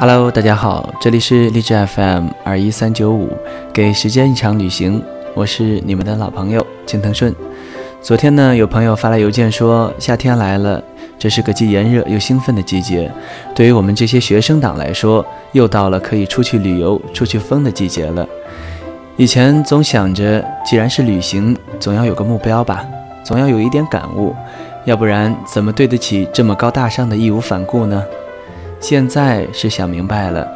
Hello，大家好，这里是励志 FM 二一三九五，给时间一场旅行，我是你们的老朋友青藤顺。昨天呢，有朋友发来邮件说，夏天来了，这是个既炎热又兴奋的季节。对于我们这些学生党来说，又到了可以出去旅游、出去疯的季节了。以前总想着，既然是旅行，总要有个目标吧，总要有一点感悟，要不然怎么对得起这么高大上的义无反顾呢？现在是想明白了，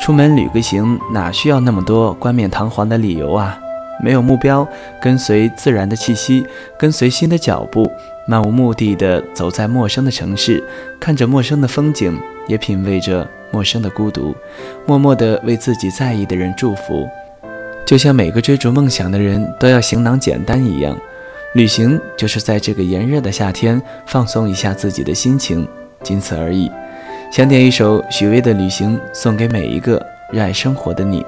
出门旅个行，哪需要那么多冠冕堂皇的理由啊？没有目标，跟随自然的气息，跟随心的脚步，漫无目的的走在陌生的城市，看着陌生的风景，也品味着陌生的孤独，默默的为自己在意的人祝福。就像每个追逐梦想的人都要行囊简单一样，旅行就是在这个炎热的夏天放松一下自己的心情，仅此而已。想点一首许巍的《旅行》，送给每一个热爱生活的你。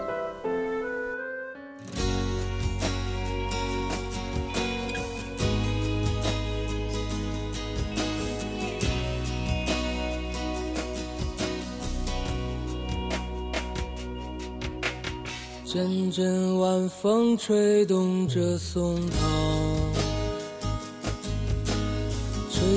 阵阵晚风吹动着松涛，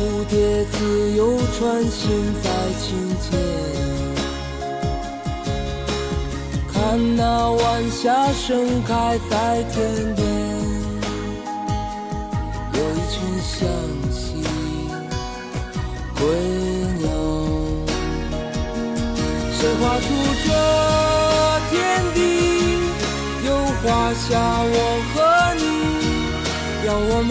蝴蝶自由穿行在清间，看那晚霞盛开在天边，有一群向西归鸟，谁画出这天地？又画下我和你，让我们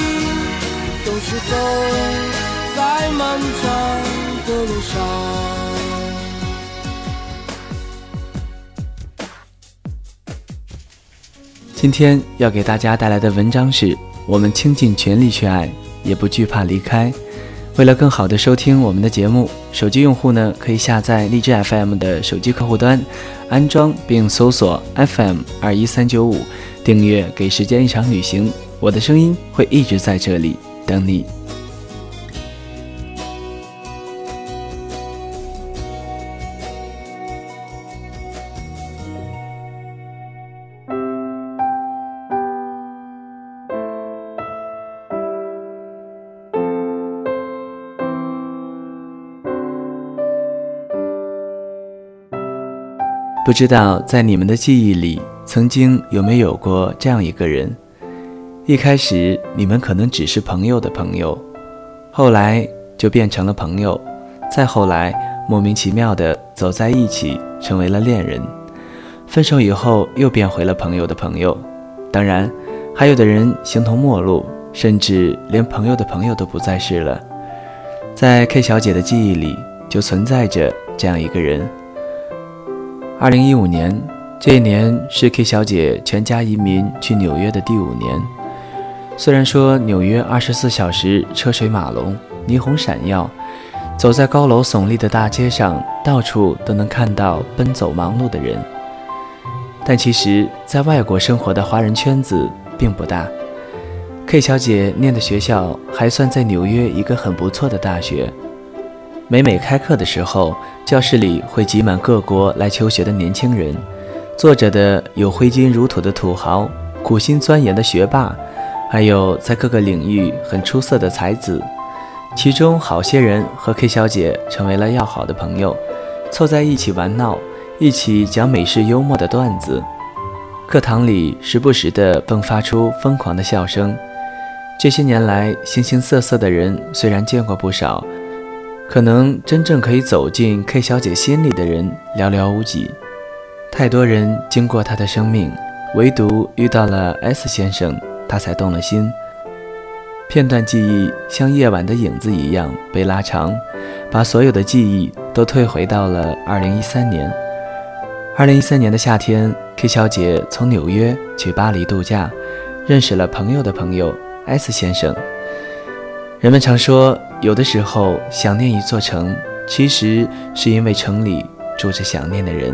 是走在漫长的路上。今天要给大家带来的文章是：我们倾尽全力去爱，也不惧怕离开。为了更好的收听我们的节目，手机用户呢可以下载荔枝 FM 的手机客户端，安装并搜索 FM 二一三九五，订阅《给时间一场旅行》，我的声音会一直在这里。等你。不知道在你们的记忆里曾经有没有过这样一个人？一开始你们可能只是朋友的朋友，后来就变成了朋友，再后来莫名其妙的走在一起，成为了恋人。分手以后又变回了朋友的朋友。当然，还有的人形同陌路，甚至连朋友的朋友都不再是了。在 K 小姐的记忆里，就存在着这样一个人。二零一五年，这一年是 K 小姐全家移民去纽约的第五年。虽然说纽约二十四小时车水马龙、霓虹闪耀，走在高楼耸立的大街上，到处都能看到奔走忙碌的人，但其实，在外国生活的华人圈子并不大。K 小姐念的学校还算在纽约一个很不错的大学。每每开课的时候，教室里会挤满各国来求学的年轻人，坐着的有挥金如土的土豪、苦心钻研的学霸。还有在各个领域很出色的才子，其中好些人和 K 小姐成为了要好的朋友，凑在一起玩闹，一起讲美式幽默的段子。课堂里时不时地迸发出疯狂的笑声。这些年来，形形色色的人虽然见过不少，可能真正可以走进 K 小姐心里的人寥寥无几。太多人经过她的生命，唯独遇到了 S 先生。他才动了心。片段记忆像夜晚的影子一样被拉长，把所有的记忆都退回到了二零一三年。二零一三年的夏天，K 小姐从纽约去巴黎度假，认识了朋友的朋友 S 先生。人们常说，有的时候想念一座城，其实是因为城里住着想念的人。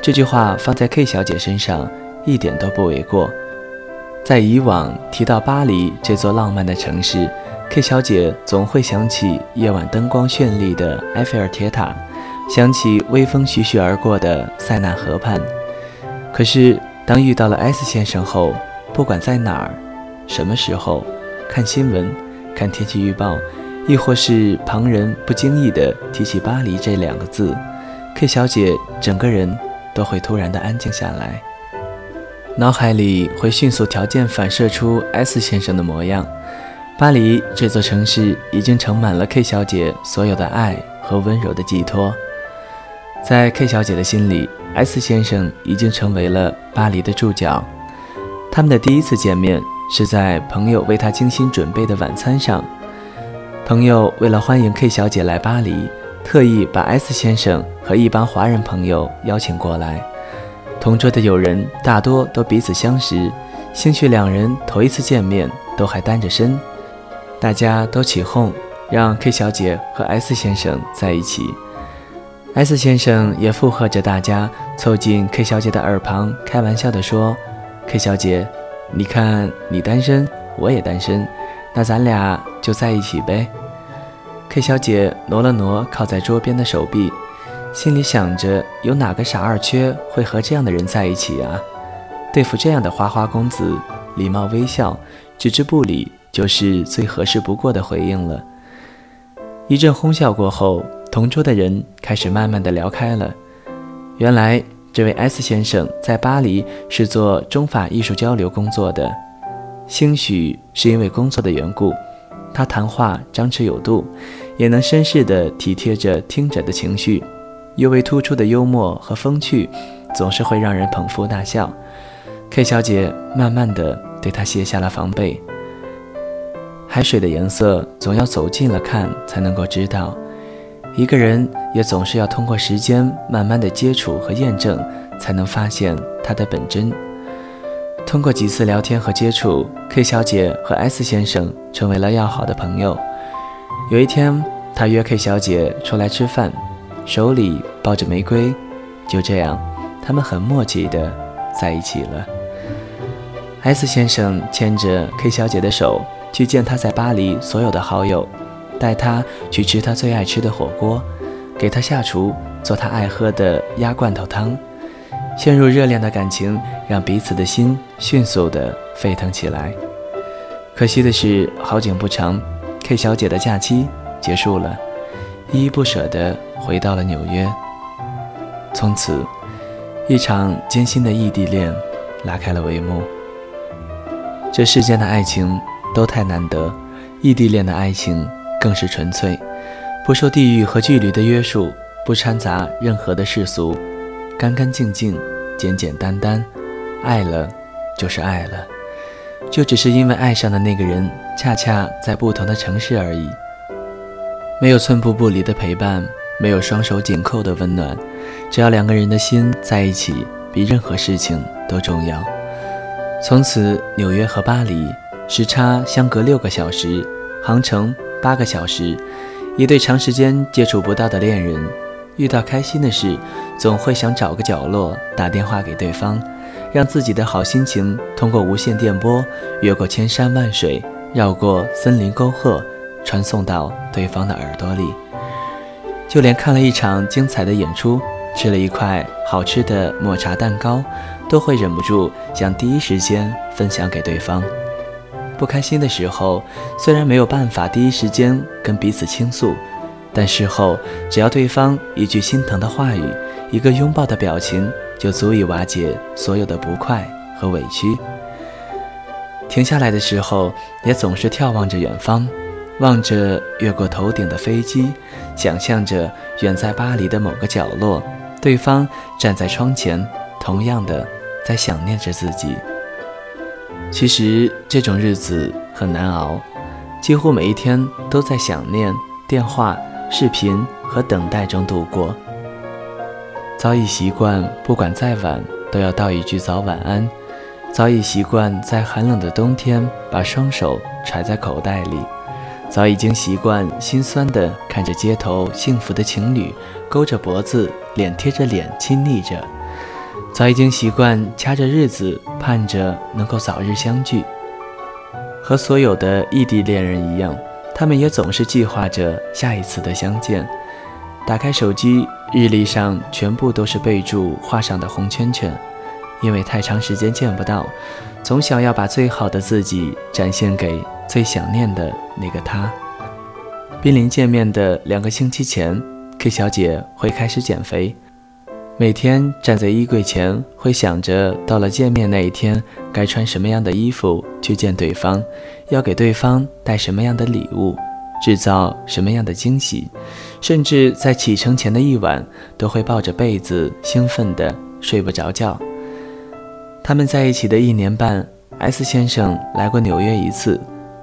这句话放在 K 小姐身上一点都不为过。在以往提到巴黎这座浪漫的城市，K 小姐总会想起夜晚灯光绚丽的埃菲尔铁塔，想起微风徐徐而过的塞纳河畔。可是，当遇到了 S 先生后，不管在哪儿、什么时候，看新闻、看天气预报，亦或是旁人不经意地提起巴黎这两个字，K 小姐整个人都会突然的安静下来。脑海里会迅速条件反射出 S 先生的模样。巴黎这座城市已经盛满了 K 小姐所有的爱和温柔的寄托。在 K 小姐的心里，S 先生已经成为了巴黎的注脚。他们的第一次见面是在朋友为他精心准备的晚餐上。朋友为了欢迎 K 小姐来巴黎，特意把 S 先生和一帮华人朋友邀请过来。同桌的友人大多都彼此相识，兴许两人头一次见面都还单着身，大家都起哄让 K 小姐和 S 先生在一起。S 先生也附和着大家，凑近 K 小姐的耳旁，开玩笑地说：“K 小姐，你看你单身，我也单身，那咱俩就在一起呗。”K 小姐挪了挪靠在桌边的手臂。心里想着，有哪个傻二缺会和这样的人在一起啊？对付这样的花花公子，礼貌微笑，置之不理，就是最合适不过的回应了。一阵哄笑过后，同桌的人开始慢慢的聊开了。原来，这位 S 先生在巴黎是做中法艺术交流工作的，兴许是因为工作的缘故，他谈话张弛有度，也能绅士的体贴着听者的情绪。尤为突出的幽默和风趣，总是会让人捧腹大笑。K 小姐慢慢的对他卸下了防备。海水的颜色总要走近了看才能够知道，一个人也总是要通过时间慢慢的接触和验证，才能发现他的本真。通过几次聊天和接触，K 小姐和 S 先生成为了要好的朋友。有一天，他约 K 小姐出来吃饭。手里抱着玫瑰，就这样，他们很默契的在一起了。S 先生牵着 K 小姐的手去见他在巴黎所有的好友，带她去吃她最爱吃的火锅，给她下厨做她爱喝的鸭罐头汤。陷入热恋的感情让彼此的心迅速的沸腾起来。可惜的是，好景不长，K 小姐的假期结束了，依依不舍的。回到了纽约，从此一场艰辛的异地恋拉开了帷幕。这世间的爱情都太难得，异地恋的爱情更是纯粹，不受地域和距离的约束，不掺杂任何的世俗，干干净净，简简单单，爱了就是爱了，就只是因为爱上的那个人恰恰在不同的城市而已。没有寸步不离的陪伴，没有双手紧扣的温暖，只要两个人的心在一起，比任何事情都重要。从此，纽约和巴黎时差相隔六个小时，航程八个小时。一对长时间接触不到的恋人，遇到开心的事，总会想找个角落打电话给对方，让自己的好心情通过无线电波，越过千山万水，绕过森林沟壑。传送到对方的耳朵里，就连看了一场精彩的演出，吃了一块好吃的抹茶蛋糕，都会忍不住想第一时间分享给对方。不开心的时候，虽然没有办法第一时间跟彼此倾诉，但事后只要对方一句心疼的话语，一个拥抱的表情，就足以瓦解所有的不快和委屈。停下来的时候，也总是眺望着远方。望着越过头顶的飞机，想象着远在巴黎的某个角落，对方站在窗前，同样的在想念着自己。其实这种日子很难熬，几乎每一天都在想念、电话、视频和等待中度过。早已习惯，不管再晚都要道一句早晚安；早已习惯，在寒冷的冬天把双手揣在口袋里。早已经习惯心酸地看着街头幸福的情侣勾着脖子，脸贴着脸亲昵着；早已经习惯掐着日子盼着能够早日相聚。和所有的异地恋人一样，他们也总是计划着下一次的相见。打开手机，日历上全部都是备注画上的红圈圈，因为太长时间见不到，总想要把最好的自己展现给。最想念的那个他。濒临见面的两个星期前，K 小姐会开始减肥，每天站在衣柜前，会想着到了见面那一天该穿什么样的衣服去见对方，要给对方带什么样的礼物，制造什么样的惊喜，甚至在启程前的一晚，都会抱着被子兴奋的睡不着觉。他们在一起的一年半，S 先生来过纽约一次。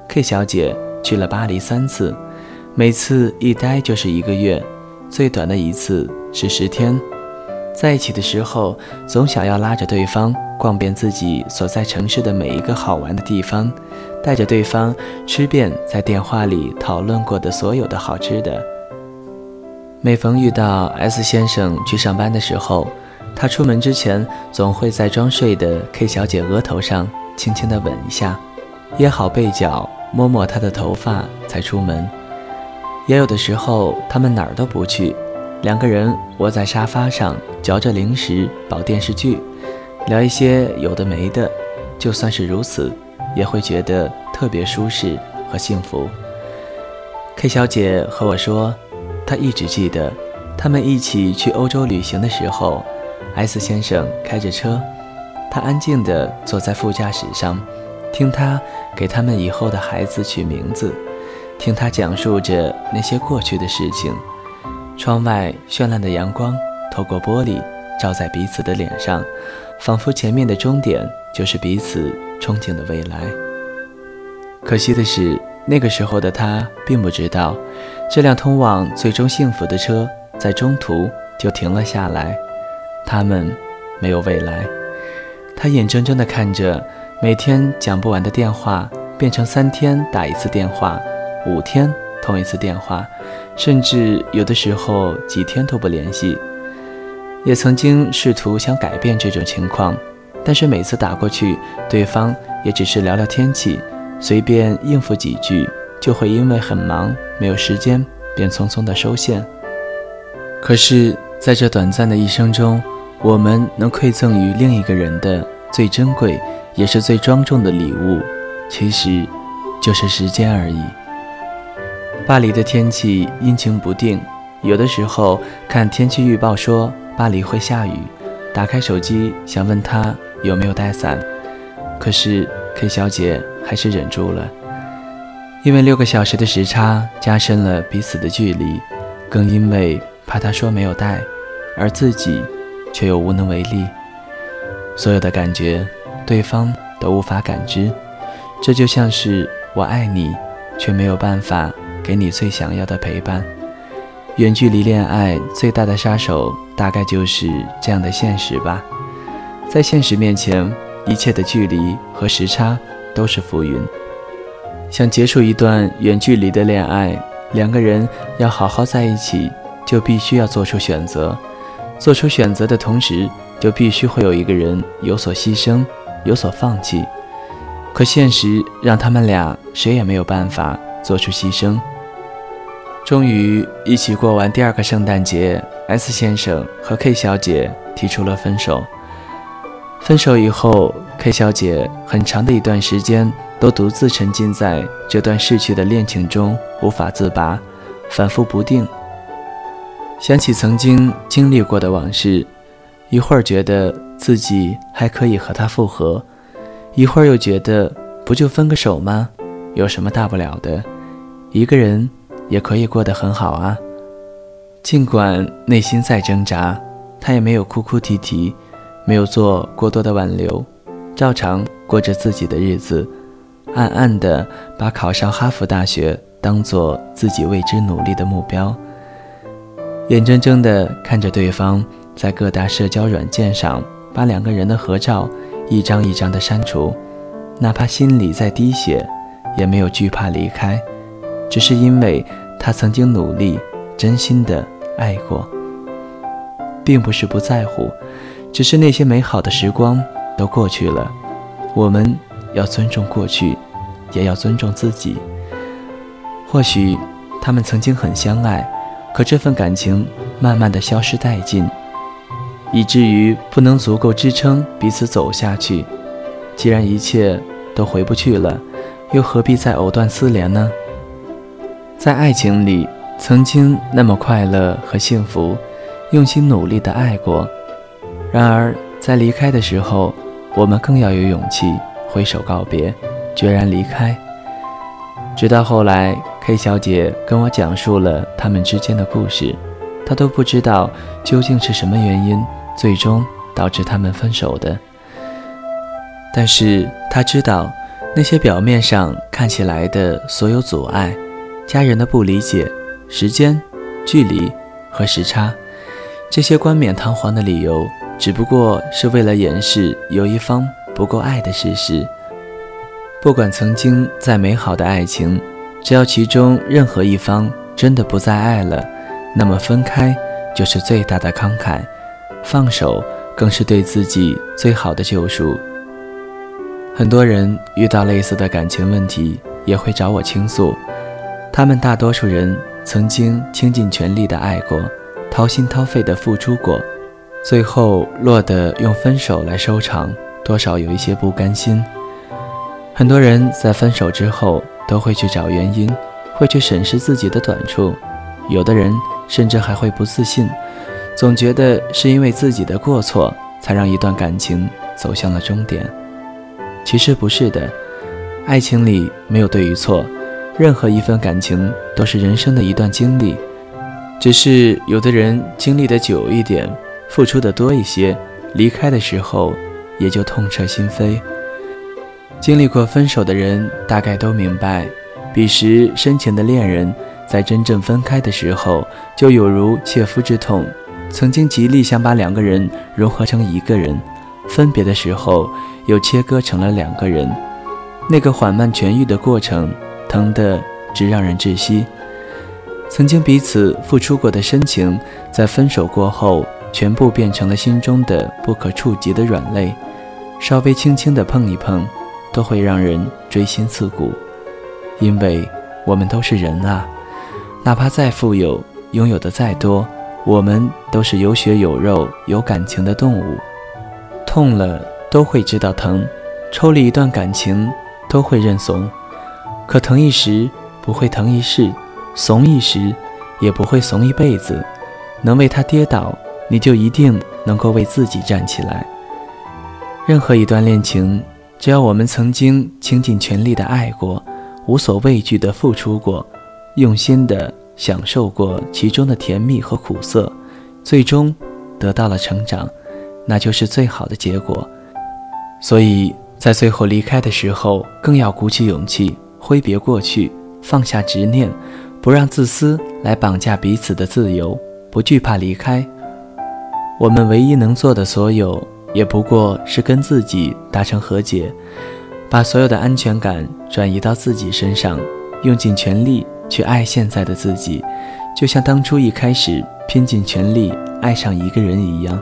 K 小姐去了巴黎三次，每次一待就是一个月，最短的一次是十天。在一起的时候，总想要拉着对方逛遍自己所在城市的每一个好玩的地方，带着对方吃遍在电话里讨论过的所有的好吃的。每逢遇到 S 先生去上班的时候，他出门之前总会在装睡的 K 小姐额头上轻轻地吻一下，掖好被角。摸摸他的头发才出门，也有的时候他们哪儿都不去，两个人窝在沙发上嚼着零食，煲电视剧，聊一些有的没的。就算是如此，也会觉得特别舒适和幸福。K 小姐和我说，她一直记得他们一起去欧洲旅行的时候，S 先生开着车，他安静地坐在副驾驶上。听他给他们以后的孩子取名字，听他讲述着那些过去的事情。窗外绚烂的阳光透过玻璃照在彼此的脸上，仿佛前面的终点就是彼此憧憬的未来。可惜的是，那个时候的他并不知道，这辆通往最终幸福的车在中途就停了下来。他们没有未来。他眼睁睁地看着。每天讲不完的电话变成三天打一次电话，五天通一次电话，甚至有的时候几天都不联系。也曾经试图想改变这种情况，但是每次打过去，对方也只是聊聊天气，随便应付几句，就会因为很忙没有时间，便匆匆的收线。可是，在这短暂的一生中，我们能馈赠于另一个人的最珍贵。也是最庄重的礼物，其实就是时间而已。巴黎的天气阴晴不定，有的时候看天气预报说巴黎会下雨，打开手机想问他有没有带伞，可是 K 小姐还是忍住了，因为六个小时的时差加深了彼此的距离，更因为怕他说没有带，而自己却又无能为力。所有的感觉，对方都无法感知，这就像是我爱你，却没有办法给你最想要的陪伴。远距离恋爱最大的杀手，大概就是这样的现实吧。在现实面前，一切的距离和时差都是浮云。想结束一段远距离的恋爱，两个人要好好在一起，就必须要做出选择。做出选择的同时，就必须会有一个人有所牺牲，有所放弃。可现实让他们俩谁也没有办法做出牺牲。终于一起过完第二个圣诞节，S 先生和 K 小姐提出了分手。分手以后，K 小姐很长的一段时间都独自沉浸在这段逝去的恋情中，无法自拔，反复不定。想起曾经经历过的往事，一会儿觉得自己还可以和他复合，一会儿又觉得不就分个手吗？有什么大不了的？一个人。也可以过得很好啊。尽管内心再挣扎，他也没有哭哭啼啼，没有做过多的挽留，照常过着自己的日子，暗暗的把考上哈佛大学当做自己为之努力的目标。眼睁睁的看着对方在各大社交软件上把两个人的合照一张一张的删除，哪怕心里再滴血，也没有惧怕离开。只是因为他曾经努力、真心的爱过，并不是不在乎，只是那些美好的时光都过去了。我们要尊重过去，也要尊重自己。或许他们曾经很相爱，可这份感情慢慢的消失殆尽，以至于不能足够支撑彼此走下去。既然一切都回不去了，又何必再藕断丝连呢？在爱情里，曾经那么快乐和幸福，用心努力的爱过。然而，在离开的时候，我们更要有勇气挥手告别，决然离开。直到后来，K 小姐跟我讲述了他们之间的故事，他都不知道究竟是什么原因，最终导致他们分手的。但是他知道，那些表面上看起来的所有阻碍。家人的不理解、时间、距离和时差，这些冠冕堂皇的理由，只不过是为了掩饰有一方不够爱的事实。不管曾经再美好的爱情，只要其中任何一方真的不再爱了，那么分开就是最大的慷慨，放手更是对自己最好的救赎。很多人遇到类似的感情问题，也会找我倾诉。他们大多数人曾经倾尽全力的爱过，掏心掏肺的付出过，最后落得用分手来收场，多少有一些不甘心。很多人在分手之后都会去找原因，会去审视自己的短处，有的人甚至还会不自信，总觉得是因为自己的过错才让一段感情走向了终点。其实不是的，爱情里没有对与错。任何一份感情都是人生的一段经历，只是有的人经历的久一点，付出的多一些，离开的时候也就痛彻心扉。经历过分手的人大概都明白，彼时深情的恋人，在真正分开的时候，就有如切肤之痛。曾经极力想把两个人融合成一个人，分别的时候又切割成了两个人，那个缓慢痊愈的过程。疼得直让人窒息。曾经彼此付出过的深情，在分手过后，全部变成了心中的不可触及的软肋，稍微轻轻的碰一碰，都会让人锥心刺骨。因为我们都是人啊，哪怕再富有，拥有的再多，我们都是有血有肉、有感情的动物。痛了都会知道疼，抽离一段感情都会认怂。可疼一时不会疼一世，怂一时也不会怂一辈子。能为他跌倒，你就一定能够为自己站起来。任何一段恋情，只要我们曾经倾尽全力的爱过，无所畏惧的付出过，用心的享受过其中的甜蜜和苦涩，最终得到了成长，那就是最好的结果。所以在最后离开的时候，更要鼓起勇气，挥别过去，放下执念，不让自私来绑架彼此的自由，不惧怕离开。我们唯一能做的所有。也不过是跟自己达成和解，把所有的安全感转移到自己身上，用尽全力去爱现在的自己，就像当初一开始拼尽全力爱上一个人一样。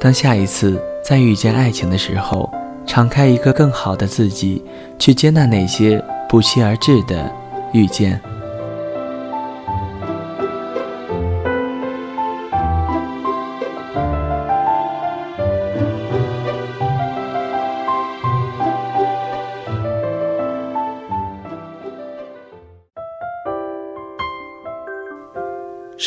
当下一次再遇见爱情的时候，敞开一个更好的自己，去接纳那些不期而至的遇见。